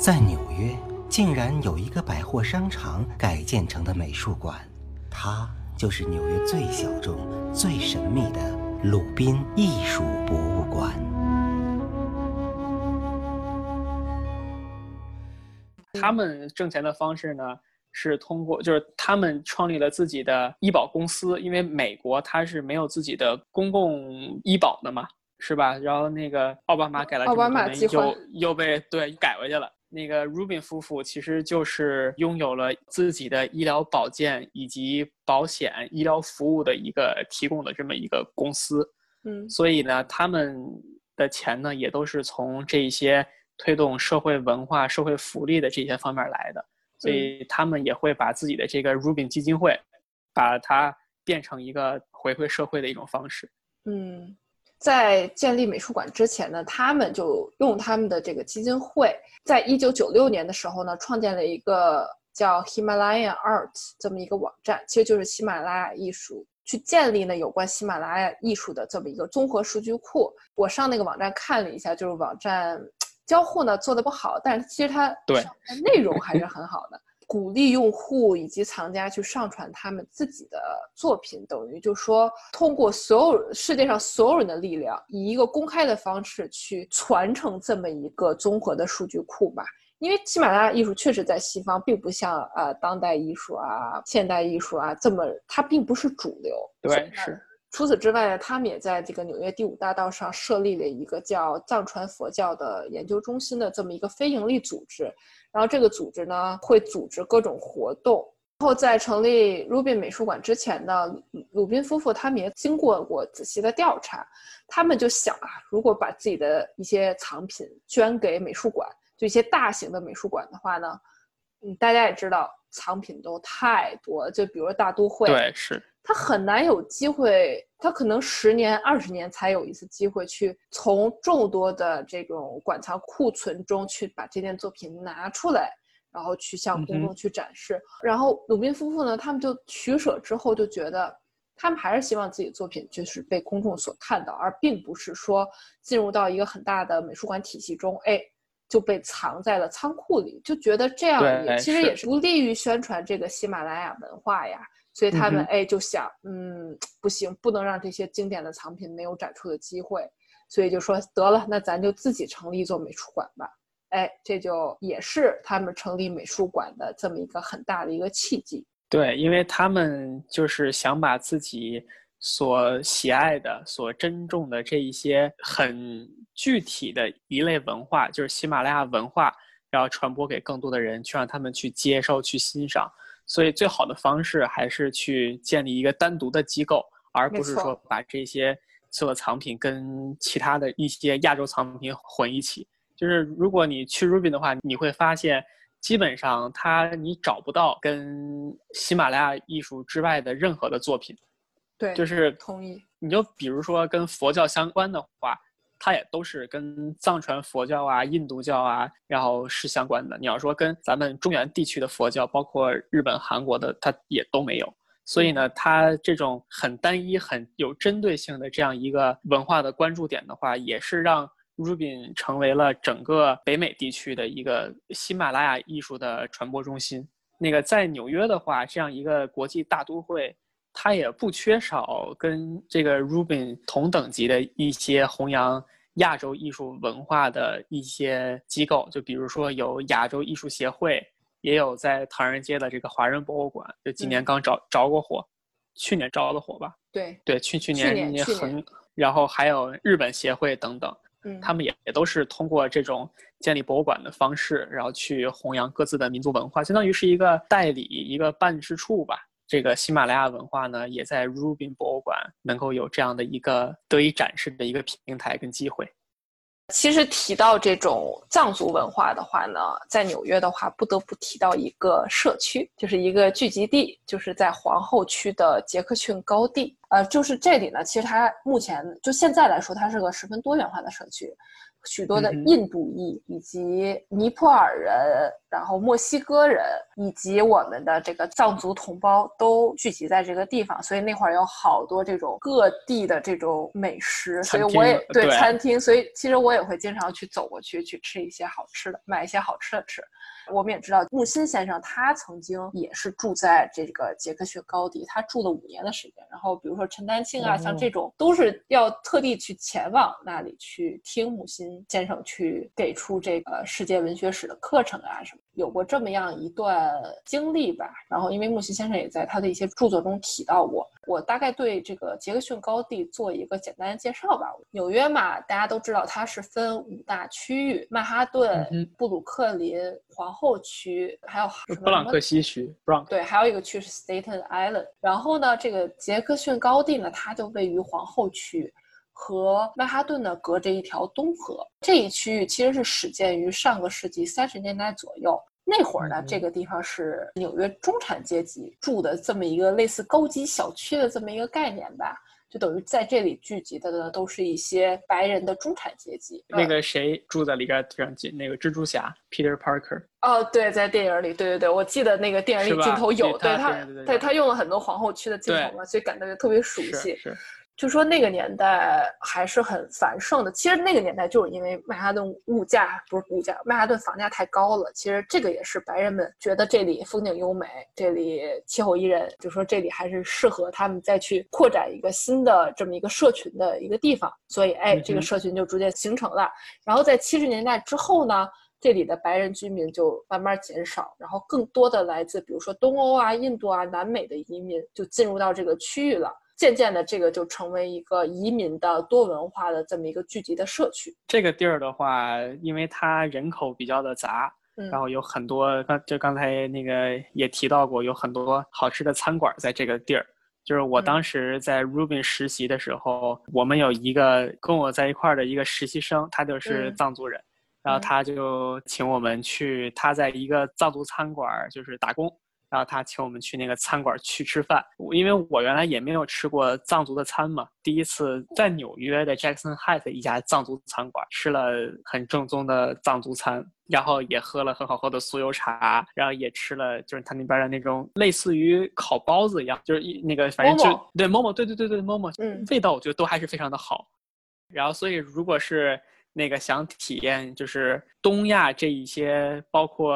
在纽约，竟然有一个百货商场改建成的美术馆，它就是纽约最小众、最神秘的鲁宾艺术博物馆。他们挣钱的方式呢，是通过就是他们创立了自己的医保公司，因为美国它是没有自己的公共医保的嘛，是吧？然后那个奥巴马改了，奥巴马计划又又被对改回去了。那个 Rubin 夫妇其实就是拥有了自己的医疗保健以及保险医疗服务的一个提供的这么一个公司，嗯，所以呢，他们的钱呢也都是从这些推动社会文化、社会福利的这些方面来的，所以他们也会把自己的这个 Rubin 基金会，把它变成一个回馈社会的一种方式，嗯。在建立美术馆之前呢，他们就用他们的这个基金会，在一九九六年的时候呢，创建了一个叫 Himalayan Art 这么一个网站，其实就是喜马拉雅艺术，去建立呢有关喜马拉雅艺术的这么一个综合数据库。我上那个网站看了一下，就是网站交互呢做的不好，但是其实它对内容还是很好的。鼓励用户以及藏家去上传他们自己的作品，等于就说通过所有世界上所有人的力量，以一个公开的方式去传承这么一个综合的数据库吧。因为喜马拉雅艺术确实在西方并不像呃当代艺术啊、现代艺术啊这么，它并不是主流。对，是。除此之外呢，他们也在这个纽约第五大道上设立了一个叫藏传佛教的研究中心的这么一个非营利组织。然后这个组织呢会组织各种活动。然后在成立 Rubin 美术馆之前呢，鲁宾夫妇他们也经过过仔细的调查。他们就想啊，如果把自己的一些藏品捐给美术馆，就一些大型的美术馆的话呢，嗯，大家也知道藏品都太多，就比如大都会，对，是。他很难有机会，他可能十年、二十年才有一次机会去从众多的这种馆藏库存中去把这件作品拿出来，然后去向公众去展示。然后鲁宾夫妇呢，他们就取舍之后就觉得，他们还是希望自己作品就是被公众所看到，而并不是说进入到一个很大的美术馆体系中，哎，就被藏在了仓库里，就觉得这样也其实也是不利于宣传这个喜马拉雅文化呀。所以他们哎就想，嗯，不行，不能让这些经典的藏品没有展出的机会，所以就说得了，那咱就自己成立一座美术馆吧。哎，这就也是他们成立美术馆的这么一个很大的一个契机。对，因为他们就是想把自己所喜爱的、所珍重的这一些很具体的一类文化，就是喜马拉雅文化，然后传播给更多的人，去让他们去接受、去欣赏。所以最好的方式还是去建立一个单独的机构，而不是说把这些所有藏品跟其他的一些亚洲藏品混一起。就是如果你去 Rubin 的话，你会发现基本上它你找不到跟喜马拉雅艺术之外的任何的作品。对，就是同意。你就比如说跟佛教相关的话。它也都是跟藏传佛教啊、印度教啊，然后是相关的。你要说跟咱们中原地区的佛教，包括日本、韩国的，它也都没有。所以呢，它这种很单一、很有针对性的这样一个文化的关注点的话，也是让 Rubin 成为了整个北美地区的一个喜马拉雅艺术的传播中心。那个在纽约的话，这样一个国际大都会。它也不缺少跟这个 Rubin 同等级的一些弘扬亚洲艺术文化的一些机构，就比如说有亚洲艺术协会，也有在唐人街的这个华人博物馆，就今年刚着着过火，去年着的火吧？对对，去去年也很，然后还有日本协会等等，嗯，他们也也都是通过这种建立博物馆的方式，然后去弘扬各自的民族文化，相当于是一个代理，一个办事处吧。这个喜马拉雅文化呢，也在 Rubin 博物馆能够有这样的一个得以展示的一个平台跟机会。其实提到这种藏族文化的话呢，在纽约的话，不得不提到一个社区，就是一个聚集地，就是在皇后区的杰克逊高地。呃，就是这里呢，其实它目前就现在来说，它是个十分多元化的社区。许多的印度裔以及尼泊尔人，然后墨西哥人以及我们的这个藏族同胞都聚集在这个地方，所以那会儿有好多这种各地的这种美食，所以我也对餐厅，所以其实我也会经常去走过去去吃一些好吃的，买一些好吃的吃。我们也知道木心先生，他曾经也是住在这个杰克逊高地，他住了五年的时间。然后比如说陈丹青啊，像这种都是要特地去前往那里去听母心先生去给出这个世界文学史的课程啊什么。有过这么样一段经历吧，然后因为木西先生也在他的一些著作中提到过，我大概对这个杰克逊高地做一个简单的介绍吧。纽约嘛，大家都知道它是分五大区域：曼哈顿、布鲁克林、皇后区，还有布朗克西区。对，还有一个区是 Staten Island。然后呢，这个杰克逊高地呢，它就位于皇后区。和曼哈顿呢隔着一条东河，这一区域其实是始建于上个世纪三十年代左右。那会儿呢，这个地方是纽约中产阶级住的这么一个类似高级小区的这么一个概念吧，就等于在这里聚集的呢都是一些白人的中产阶级。那个谁住在离这非常近？那个蜘蛛侠 Peter Parker。哦，对，在电影里，对对对，我记得那个电影里镜头有，对他，对他用了很多皇后区的镜头嘛，所以感觉特别熟悉。是。就说那个年代还是很繁盛的。其实那个年代就是因为曼哈顿物价不是物价，曼哈顿房价太高了。其实这个也是白人们觉得这里风景优美，这里气候宜人，就说这里还是适合他们再去扩展一个新的这么一个社群的一个地方。所以，哎，这个社群就逐渐形成了。然后在七十年代之后呢，这里的白人居民就慢慢减少，然后更多的来自比如说东欧啊、印度啊、南美的移民就进入到这个区域了。渐渐的，这个就成为一个移民的多文化的这么一个聚集的社区。这个地儿的话，因为它人口比较的杂，然后有很多，刚就刚才那个也提到过，有很多好吃的餐馆在这个地儿。就是我当时在 Rubin 实习的时候，我们有一个跟我在一块儿的一个实习生，他就是藏族人，然后他就请我们去他在一个藏族餐馆就是打工。然后他请我们去那个餐馆去吃饭，因为我原来也没有吃过藏族的餐嘛，第一次在纽约的 Jackson Heights 一家藏族餐馆吃了很正宗的藏族餐，然后也喝了很好喝的酥油茶，然后也吃了就是他那边的那种类似于烤包子一样，就是一那个反正就对 Momo 对对对对 Momo，嗯，味道我觉得都还是非常的好。然后所以如果是那个想体验就是东亚这一些包括。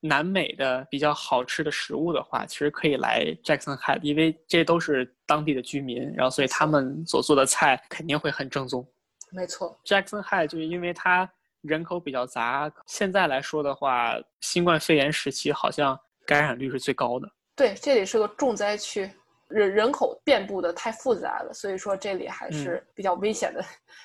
南美的比较好吃的食物的话，其实可以来 Jackson Heights，因为这都是当地的居民，然后所以他们所做的菜肯定会很正宗。没错，Jackson Heights 就是因为它人口比较杂，现在来说的话，新冠肺炎时期好像感染率是最高的。对，这里是个重灾区。人人口遍布的太复杂了，所以说这里还是比较危险的。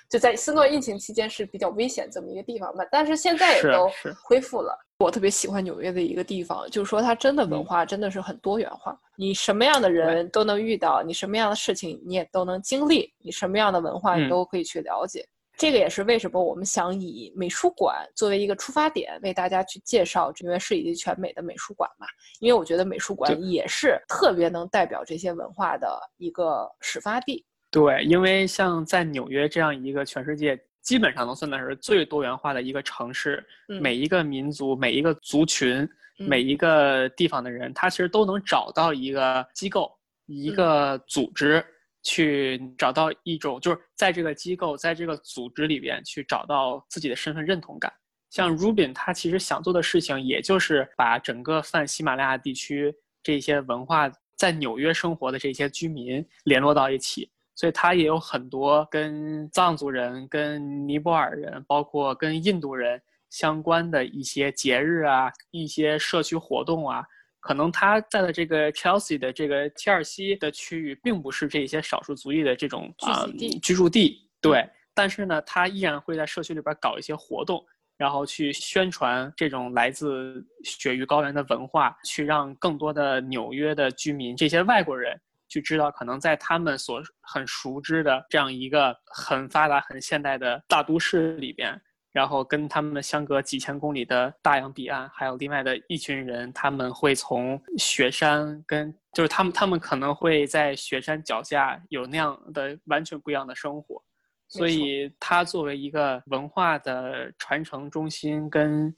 就在新冠疫情期间是比较危险这么一个地方吧，但是现在也都恢复了。我特别喜欢纽约的一个地方，就是说它真的文化真的是很多元化，你什么样的人都能遇到，你什么样的事情你也都能经历，你什么样的文化你都可以去了解。这个也是为什么我们想以美术馆作为一个出发点，为大家去介绍纽约市以及全美的美术馆嘛？因为我觉得美术馆也是特别能代表这些文化的一个始发地。对，因为像在纽约这样一个全世界基本上能算得是最多元化的一个城市，每一个民族、每一个族群、每一个地方的人，他其实都能找到一个机构、一个组织。去找到一种，就是在这个机构、在这个组织里边去找到自己的身份认同感。像 Rubin，他其实想做的事情，也就是把整个泛喜马拉雅地区这些文化在纽约生活的这些居民联络到一起。所以他也有很多跟藏族人、跟尼泊尔人，包括跟印度人相关的一些节日啊、一些社区活动啊。可能他在的这个 Chelsea 的这个切尔西的区域，并不是这些少数族裔的这种啊居住地，对。但是呢，他依然会在社区里边搞一些活动，然后去宣传这种来自雪域高原的文化，去让更多的纽约的居民，这些外国人去知道，可能在他们所很熟知的这样一个很发达、很现代的大都市里边。然后跟他们相隔几千公里的大洋彼岸，还有另外的一群人，他们会从雪山跟就是他们他们可能会在雪山脚下有那样的完全不一样的生活，所以它作为一个文化的传承中心跟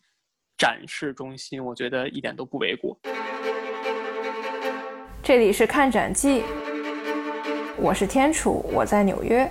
展示中心，我觉得一点都不为过。这里是看展记，我是天楚，我在纽约。